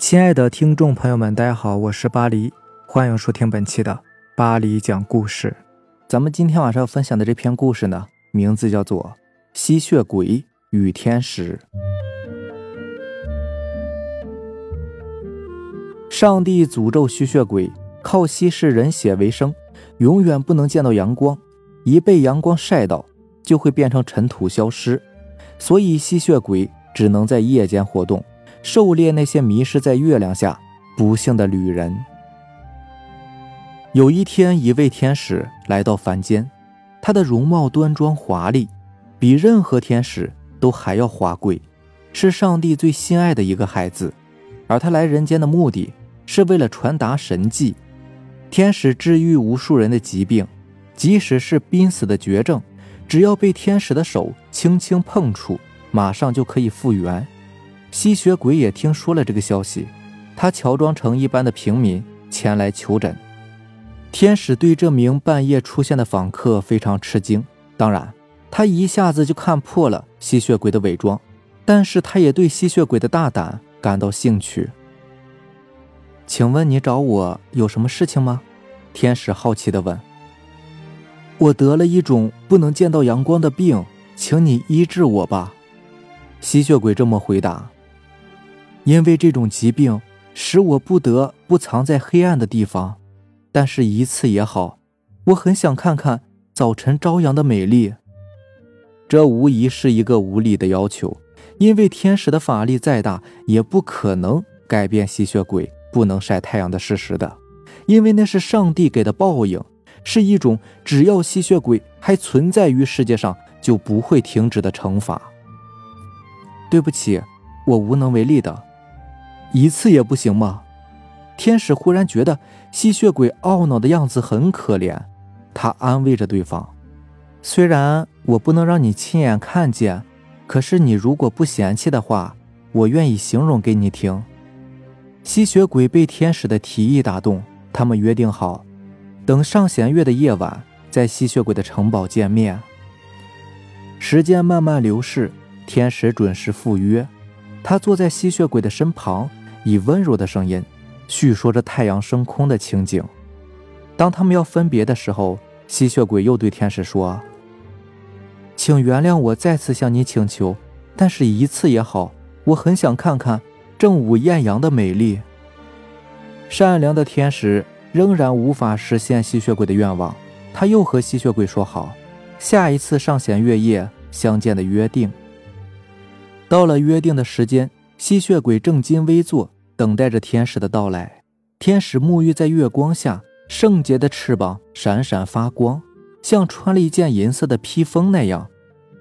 亲爱的听众朋友们，大家好，我是巴黎，欢迎收听本期的巴黎讲故事。咱们今天晚上要分享的这篇故事呢，名字叫做《吸血鬼与天使》。上帝诅咒吸血鬼靠吸食人血为生，永远不能见到阳光，一被阳光晒到就会变成尘土消失，所以吸血鬼只能在夜间活动。狩猎那些迷失在月亮下不幸的旅人。有一天，一位天使来到凡间，他的容貌端庄华丽，比任何天使都还要华贵，是上帝最心爱的一个孩子。而他来人间的目的是为了传达神迹。天使治愈无数人的疾病，即使是濒死的绝症，只要被天使的手轻轻碰触，马上就可以复原。吸血鬼也听说了这个消息，他乔装成一般的平民前来求诊。天使对这名半夜出现的访客非常吃惊，当然，他一下子就看破了吸血鬼的伪装，但是他也对吸血鬼的大胆感到兴趣。请问你找我有什么事情吗？天使好奇地问。我得了一种不能见到阳光的病，请你医治我吧。吸血鬼这么回答。因为这种疾病使我不得不藏在黑暗的地方，但是一次也好，我很想看看早晨朝阳的美丽。这无疑是一个无理的要求，因为天使的法力再大，也不可能改变吸血鬼不能晒太阳的事实的，因为那是上帝给的报应，是一种只要吸血鬼还存在于世界上就不会停止的惩罚。对不起，我无能为力的。一次也不行吗？天使忽然觉得吸血鬼懊恼的样子很可怜，他安慰着对方：“虽然我不能让你亲眼看见，可是你如果不嫌弃的话，我愿意形容给你听。”吸血鬼被天使的提议打动，他们约定好，等上弦月的夜晚，在吸血鬼的城堡见面。时间慢慢流逝，天使准时赴约，他坐在吸血鬼的身旁。以温柔的声音叙说着太阳升空的情景。当他们要分别的时候，吸血鬼又对天使说：“请原谅我再次向你请求，但是一次也好，我很想看看正午艳阳的美丽。”善良的天使仍然无法实现吸血鬼的愿望，他又和吸血鬼说好，下一次上弦月夜相见的约定。到了约定的时间。吸血鬼正襟危坐，等待着天使的到来。天使沐浴在月光下，圣洁的翅膀闪闪发光，像穿了一件银色的披风那样，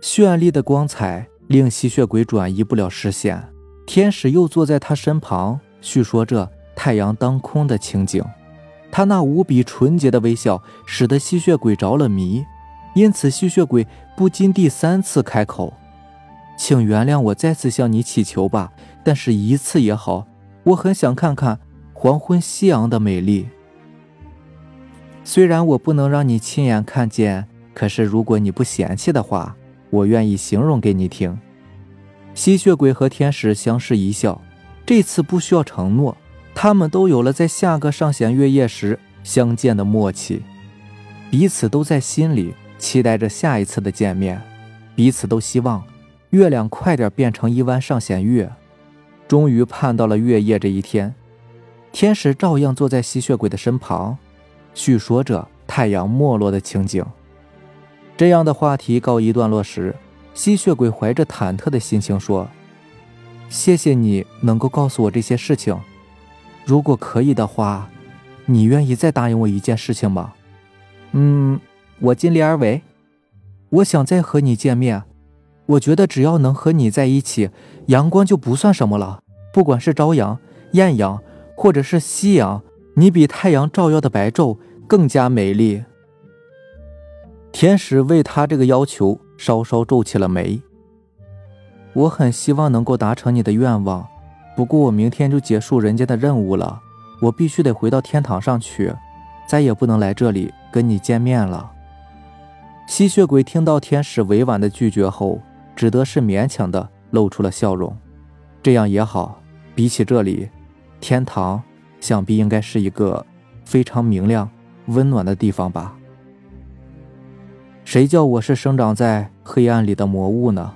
绚丽的光彩令吸血鬼转移不了视线。天使又坐在他身旁，叙说着太阳当空的情景。他那无比纯洁的微笑使得吸血鬼着了迷，因此吸血鬼不禁第三次开口。请原谅我再次向你祈求吧，但是一次也好，我很想看看黄昏夕阳的美丽。虽然我不能让你亲眼看见，可是如果你不嫌弃的话，我愿意形容给你听。吸血鬼和天使相视一笑，这次不需要承诺，他们都有了在下个上弦月夜时相见的默契，彼此都在心里期待着下一次的见面，彼此都希望。月亮快点变成一弯上弦月，终于盼到了月夜这一天。天使照样坐在吸血鬼的身旁，叙说着太阳没落的情景。这样的话题告一段落时，吸血鬼怀着忐忑的心情说：“谢谢你能够告诉我这些事情。如果可以的话，你愿意再答应我一件事情吗？”“嗯，我尽力而为。我想再和你见面。”我觉得只要能和你在一起，阳光就不算什么了。不管是朝阳、艳阳，或者是夕阳，你比太阳照耀的白昼更加美丽。天使为他这个要求稍稍皱起了眉。我很希望能够达成你的愿望，不过我明天就结束人间的任务了，我必须得回到天堂上去，再也不能来这里跟你见面了。吸血鬼听到天使委婉的拒绝后。只得是勉强的露出了笑容，这样也好。比起这里，天堂想必应该是一个非常明亮、温暖的地方吧？谁叫我是生长在黑暗里的魔物呢？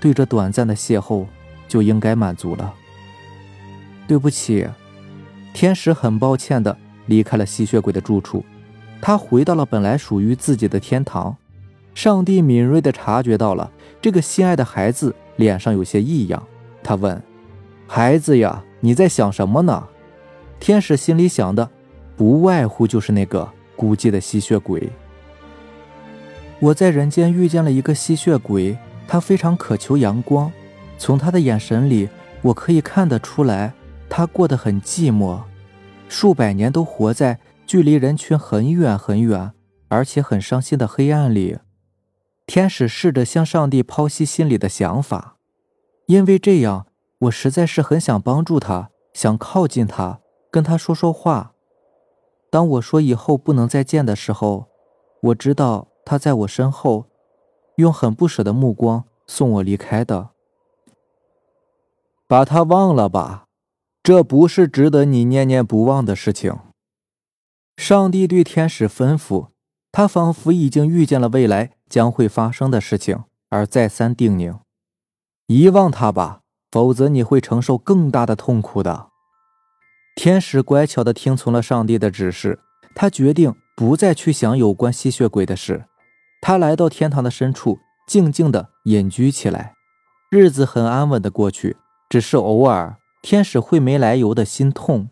对这短暂的邂逅就应该满足了。对不起，天使很抱歉的离开了吸血鬼的住处，他回到了本来属于自己的天堂。上帝敏锐的察觉到了这个心爱的孩子脸上有些异样，他问：“孩子呀，你在想什么呢？”天使心里想的，不外乎就是那个孤寂的吸血鬼。我在人间遇见了一个吸血鬼，他非常渴求阳光。从他的眼神里，我可以看得出来，他过得很寂寞，数百年都活在距离人群很远很远，而且很伤心的黑暗里。天使试着向上帝剖析心里的想法，因为这样，我实在是很想帮助他，想靠近他，跟他说说话。当我说以后不能再见的时候，我知道。他在我身后，用很不舍的目光送我离开的。把他忘了吧，这不是值得你念念不忘的事情。上帝对天使吩咐，他仿佛已经预见了未来将会发生的事情，而再三叮咛：遗忘他吧，否则你会承受更大的痛苦的。天使乖巧的听从了上帝的指示，他决定不再去想有关吸血鬼的事。他来到天堂的深处，静静的隐居起来，日子很安稳的过去。只是偶尔，天使会没来由的心痛，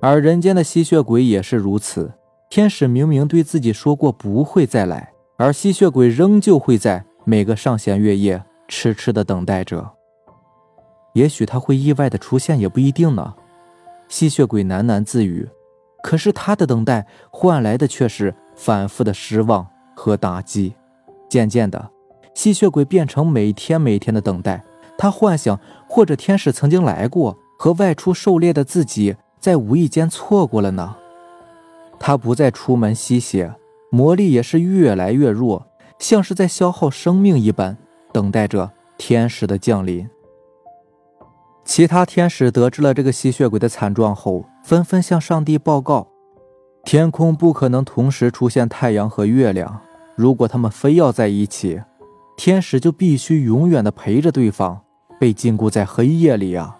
而人间的吸血鬼也是如此。天使明明对自己说过不会再来，而吸血鬼仍旧会在每个上弦月夜痴痴的等待着。也许他会意外的出现，也不一定呢。吸血鬼喃喃自语，可是他的等待换来的却是反复的失望。和打击，渐渐的，吸血鬼变成每天每天的等待。他幻想，或者天使曾经来过，和外出狩猎的自己在无意间错过了呢。他不再出门吸血，魔力也是越来越弱，像是在消耗生命一般，等待着天使的降临。其他天使得知了这个吸血鬼的惨状后，纷纷向上帝报告：天空不可能同时出现太阳和月亮。如果他们非要在一起，天使就必须永远的陪着对方，被禁锢在黑夜里啊！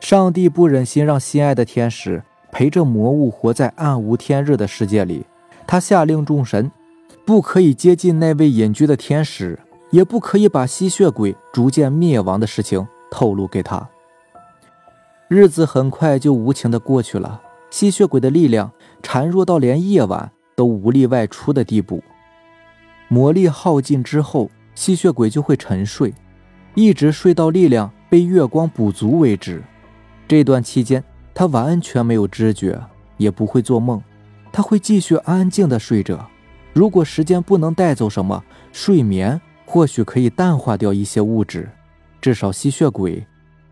上帝不忍心让心爱的天使陪着魔物活在暗无天日的世界里，他下令众神，不可以接近那位隐居的天使，也不可以把吸血鬼逐渐灭亡的事情透露给他。日子很快就无情的过去了，吸血鬼的力量孱弱到连夜晚都无力外出的地步。魔力耗尽之后，吸血鬼就会沉睡，一直睡到力量被月光补足为止。这段期间，他完全没有知觉，也不会做梦，他会继续安静的睡着。如果时间不能带走什么，睡眠或许可以淡化掉一些物质，至少吸血鬼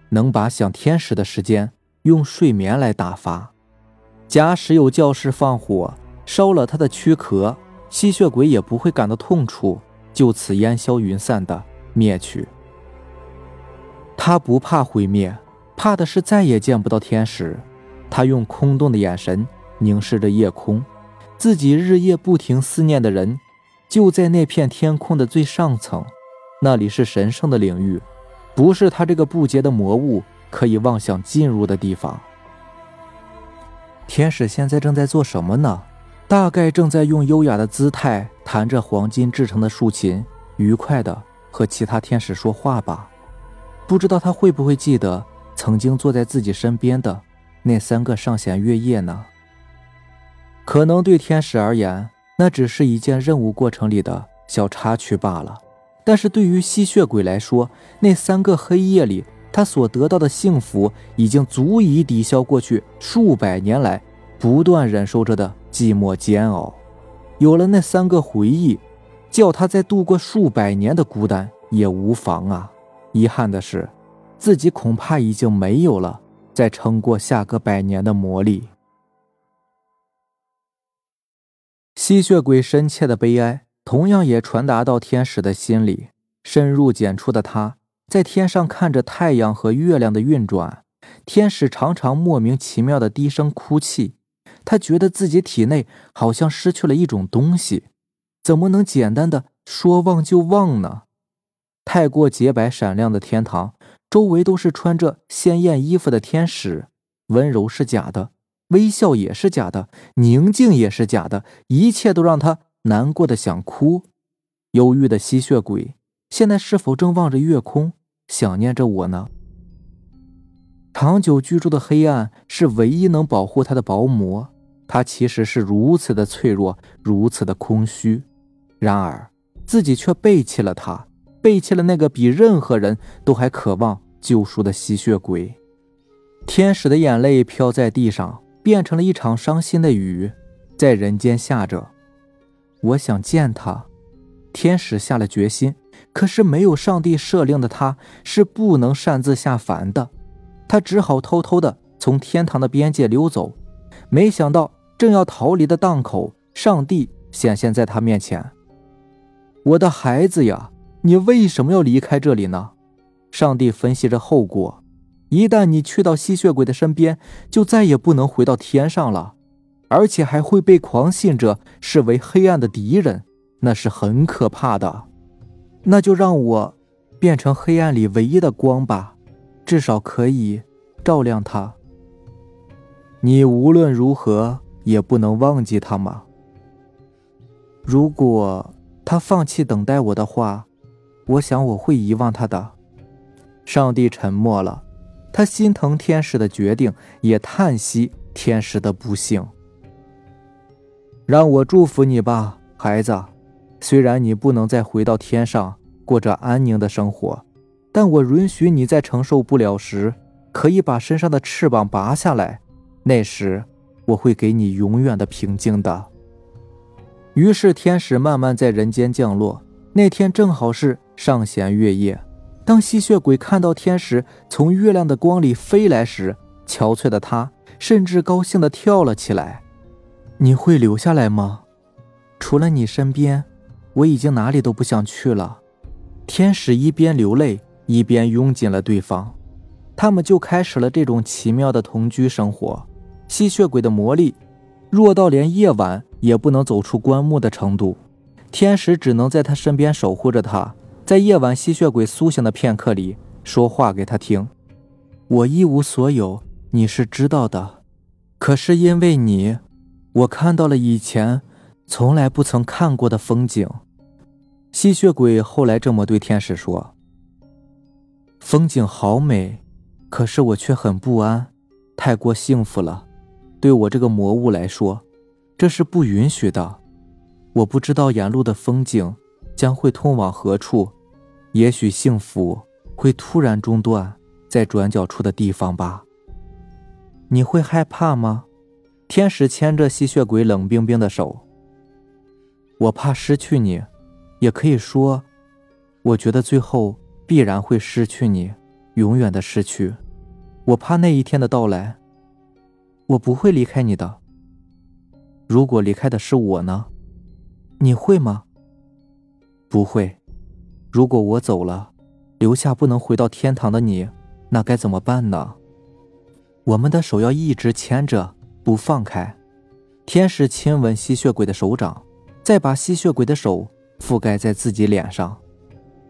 能把想天使的时间用睡眠来打发。假使有教室放火烧了他的躯壳。吸血鬼也不会感到痛楚，就此烟消云散的灭去。他不怕毁灭，怕的是再也见不到天使。他用空洞的眼神凝视着夜空，自己日夜不停思念的人，就在那片天空的最上层，那里是神圣的领域，不是他这个不洁的魔物可以妄想进入的地方。天使现在正在做什么呢？大概正在用优雅的姿态弹着黄金制成的竖琴，愉快的和其他天使说话吧。不知道他会不会记得曾经坐在自己身边的那三个上弦月夜呢？可能对天使而言，那只是一件任务过程里的小插曲罢了。但是对于吸血鬼来说，那三个黑夜里他所得到的幸福，已经足以抵消过去数百年来不断忍受着的。寂寞煎熬，有了那三个回忆，叫他再度过数百年的孤单也无妨啊。遗憾的是，自己恐怕已经没有了再撑过下个百年的魔力。吸血鬼深切的悲哀，同样也传达到天使的心里。深入简出的他，在天上看着太阳和月亮的运转，天使常常莫名其妙的低声哭泣，他觉得自己体内好像失去了一种东西，怎么能简单的说忘就忘呢？太过洁白闪亮的天堂，周围都是穿着鲜艳衣服的天使，温柔是假的，微笑也是假的，宁静也是假的，一切都让他难过的想哭。忧郁的吸血鬼，现在是否正望着月空，想念着我呢？长久居住的黑暗是唯一能保护他的薄膜，他其实是如此的脆弱，如此的空虚，然而自己却背弃了他。背弃了那个比任何人都还渴望救赎的吸血鬼，天使的眼泪飘在地上，变成了一场伤心的雨，在人间下着。我想见他，天使下了决心，可是没有上帝设令的他是不能擅自下凡的，他只好偷偷的从天堂的边界溜走。没想到正要逃离的档口，上帝显现在他面前，我的孩子呀！你为什么要离开这里呢？上帝分析着后果：一旦你去到吸血鬼的身边，就再也不能回到天上了，而且还会被狂信者视为黑暗的敌人，那是很可怕的。那就让我变成黑暗里唯一的光吧，至少可以照亮他。你无论如何也不能忘记他吗？如果他放弃等待我的话。我想我会遗忘他的。上帝沉默了，他心疼天使的决定，也叹息天使的不幸。让我祝福你吧，孩子。虽然你不能再回到天上过着安宁的生活，但我允许你在承受不了时，可以把身上的翅膀拔下来。那时，我会给你永远的平静的。于是，天使慢慢在人间降落。那天正好是。上弦月夜，当吸血鬼看到天使从月亮的光里飞来时，憔悴的他甚至高兴地跳了起来。你会留下来吗？除了你身边，我已经哪里都不想去了。天使一边流泪，一边拥紧了对方，他们就开始了这种奇妙的同居生活。吸血鬼的魔力弱到连夜晚也不能走出棺木的程度，天使只能在他身边守护着他。在夜晚，吸血鬼苏醒的片刻里，说话给他听。我一无所有，你是知道的。可是因为你，我看到了以前从来不曾看过的风景。吸血鬼后来这么对天使说：“风景好美，可是我却很不安。太过幸福了，对我这个魔物来说，这是不允许的。我不知道沿路的风景将会通往何处。”也许幸福会突然中断在转角处的地方吧。你会害怕吗？天使牵着吸血鬼冷冰冰的手。我怕失去你，也可以说，我觉得最后必然会失去你，永远的失去。我怕那一天的到来。我不会离开你的。如果离开的是我呢？你会吗？不会。如果我走了，留下不能回到天堂的你，那该怎么办呢？我们的手要一直牵着，不放开。天使亲吻吸血鬼的手掌，再把吸血鬼的手覆盖在自己脸上。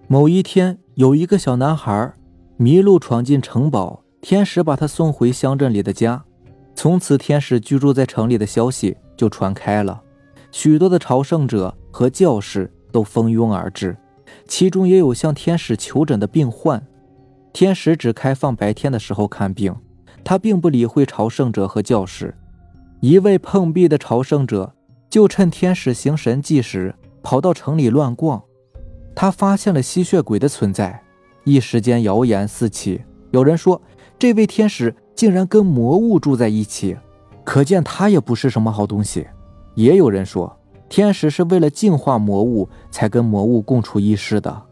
某一天，有一个小男孩迷路闯进城堡，天使把他送回乡镇里的家。从此，天使居住在城里的消息就传开了，许多的朝圣者和教士都蜂拥而至。其中也有向天使求诊的病患，天使只开放白天的时候看病，他并不理会朝圣者和教士。一位碰壁的朝圣者就趁天使行神迹时跑到城里乱逛，他发现了吸血鬼的存在，一时间谣言四起。有人说这位天使竟然跟魔物住在一起，可见他也不是什么好东西。也有人说。天使是为了净化魔物才跟魔物共处一室的。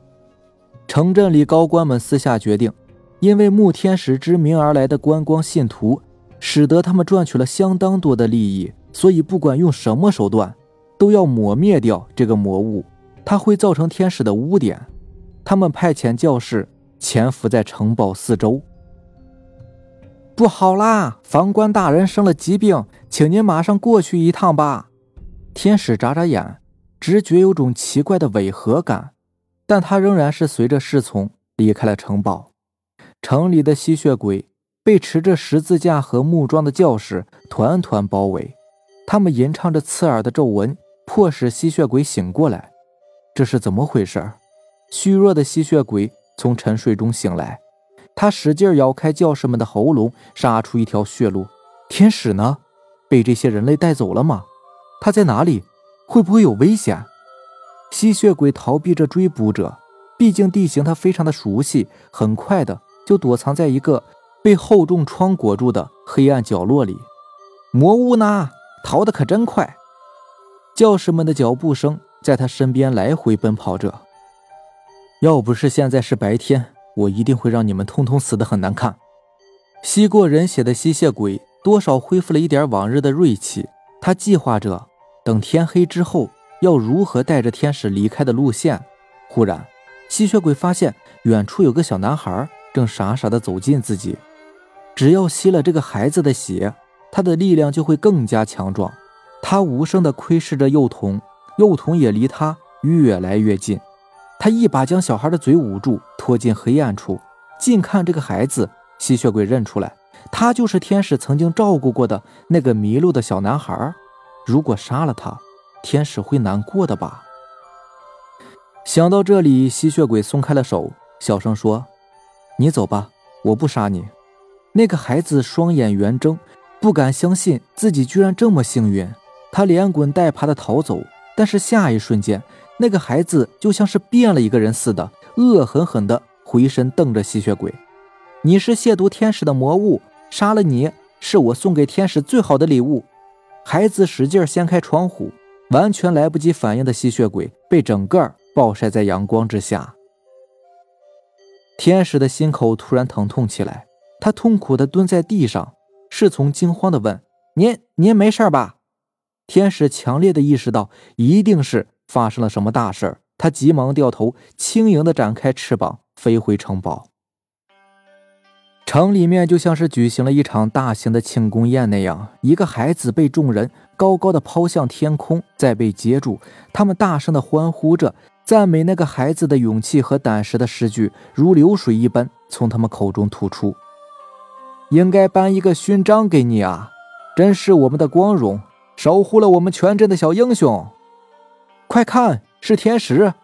城镇里高官们私下决定，因为慕天使之名而来的观光信徒，使得他们赚取了相当多的利益，所以不管用什么手段，都要抹灭掉这个魔物。它会造成天使的污点。他们派遣教士潜伏在城堡四周。不好啦！房官大人生了疾病，请您马上过去一趟吧。天使眨眨眼，直觉有种奇怪的违和感，但他仍然是随着侍从离开了城堡。城里的吸血鬼被持着十字架和木桩的教士团团包围，他们吟唱着刺耳的咒文，迫使吸血鬼醒过来。这是怎么回事？虚弱的吸血鬼从沉睡中醒来。他使劲咬开教士们的喉咙，杀出一条血路。天使呢？被这些人类带走了吗？他在哪里？会不会有危险？吸血鬼逃避着追捕者，毕竟地形他非常的熟悉，很快的就躲藏在一个被厚重窗裹住的黑暗角落里。魔物呢？逃得可真快！教士们的脚步声在他身边来回奔跑着。要不是现在是白天。我一定会让你们通通死得很难看。吸过人血的吸血鬼多少恢复了一点往日的锐气。他计划着等天黑之后要如何带着天使离开的路线。忽然，吸血鬼发现远处有个小男孩正傻傻地走近自己。只要吸了这个孩子的血，他的力量就会更加强壮。他无声地窥视着幼童，幼童也离他越来越近。他一把将小孩的嘴捂住，拖进黑暗处。近看这个孩子，吸血鬼认出来，他就是天使曾经照顾过的那个迷路的小男孩。如果杀了他，天使会难过的吧？想到这里，吸血鬼松开了手，小声说：“你走吧，我不杀你。”那个孩子双眼圆睁，不敢相信自己居然这么幸运。他连滚带爬的逃走，但是下一瞬间。那个孩子就像是变了一个人似的，恶狠狠地回身瞪着吸血鬼：“你是亵渎天使的魔物，杀了你是我送给天使最好的礼物。”孩子使劲掀开窗户，完全来不及反应的吸血鬼被整个暴晒在阳光之下。天使的心口突然疼痛起来，他痛苦地蹲在地上。侍从惊慌地问：“您您没事吧？”天使强烈地意识到，一定是。发生了什么大事？他急忙掉头，轻盈地展开翅膀，飞回城堡。城里面就像是举行了一场大型的庆功宴那样，一个孩子被众人高高的抛向天空，再被接住。他们大声的欢呼着，赞美那个孩子的勇气和胆识的诗句，如流水一般从他们口中吐出。应该颁一个勋章给你啊！真是我们的光荣，守护了我们全镇的小英雄。快看，是天使！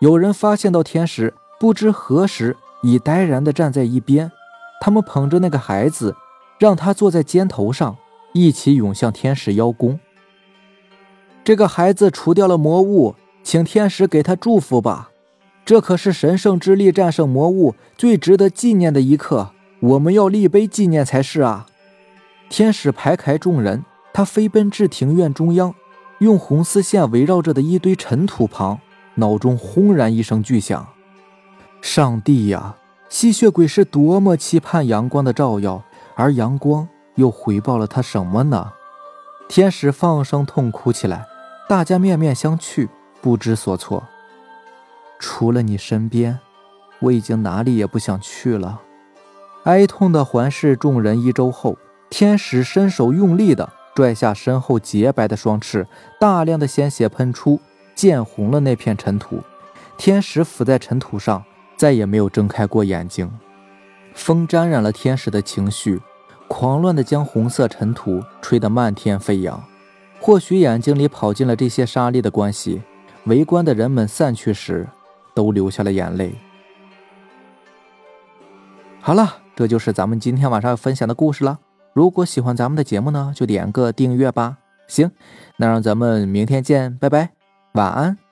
有人发现到天使，不知何时已呆然的站在一边。他们捧着那个孩子，让他坐在肩头上，一起涌向天使邀功。这个孩子除掉了魔物，请天使给他祝福吧。这可是神圣之力战胜魔物最值得纪念的一刻，我们要立碑纪念才是啊！天使排开众人，他飞奔至庭院中央。用红丝线围绕着的一堆尘土旁，脑中轰然一声巨响。上帝呀！吸血鬼是多么期盼阳光的照耀，而阳光又回报了他什么呢？天使放声痛哭起来，大家面面相觑，不知所措。除了你身边，我已经哪里也不想去了。哀痛的环视众人一周后，天使伸手用力的。拽下身后洁白的双翅，大量的鲜血喷出，溅红了那片尘土。天使伏在尘土上，再也没有睁开过眼睛。风沾染了天使的情绪，狂乱地将红色尘土吹得漫天飞扬。或许眼睛里跑进了这些沙粒的关系，围观的人们散去时，都流下了眼泪。好了，这就是咱们今天晚上要分享的故事了。如果喜欢咱们的节目呢，就点个订阅吧。行，那让咱们明天见，拜拜，晚安。